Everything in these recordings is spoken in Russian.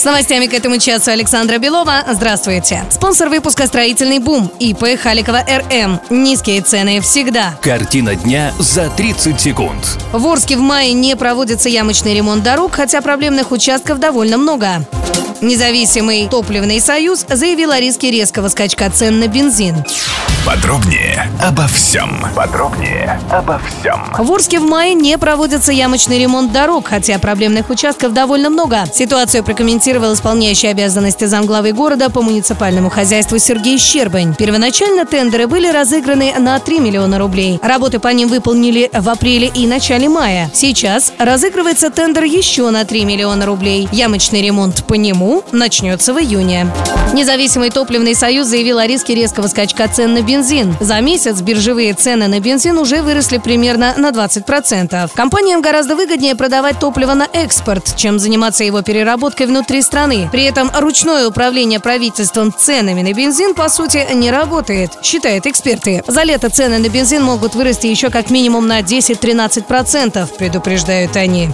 С новостями к этому часу Александра Белова. Здравствуйте. Спонсор выпуска «Строительный бум» ИП Халикова РМ. Низкие цены всегда. Картина дня за 30 секунд. В Орске в мае не проводится ямочный ремонт дорог, хотя проблемных участков довольно много. Независимый топливный союз заявил о риске резкого скачка цен на бензин. Подробнее обо всем. Подробнее обо всем. В Орске в мае не проводится ямочный ремонт дорог, хотя проблемных участков довольно много. Ситуацию прокомментировал исполняющий обязанности замглавы города по муниципальному хозяйству Сергей Щербань. Первоначально тендеры были разыграны на 3 миллиона рублей. Работы по ним выполнили в апреле и начале мая. Сейчас разыгрывается тендер еще на 3 миллиона рублей. Ямочный ремонт по нему начнется в июне. Независимый топливный союз заявил о риске резкого скачка цен на бензин. За месяц биржевые цены на бензин уже выросли примерно на 20%. Компаниям гораздо выгоднее продавать топливо на экспорт, чем заниматься его переработкой внутри страны. При этом ручное управление правительством ценами на бензин, по сути, не работает, считают эксперты. За лето цены на бензин могут вырасти еще как минимум на 10-13%, предупреждают они.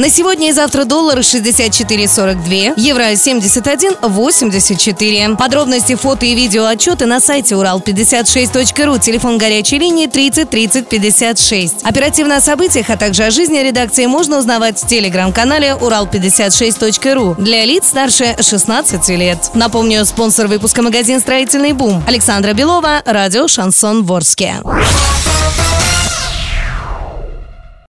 На сегодня и завтра доллары 64,42, евро 71,84. Подробности, фото и видео отчеты на сайте урал56.ру, телефон горячей линии 30 30 56. Оперативно о событиях, а также о жизни редакции можно узнавать в телеграм-канале урал56.ру для лиц старше 16 лет. Напомню, спонсор выпуска магазин «Строительный бум» Александра Белова, радио «Шансон Ворске».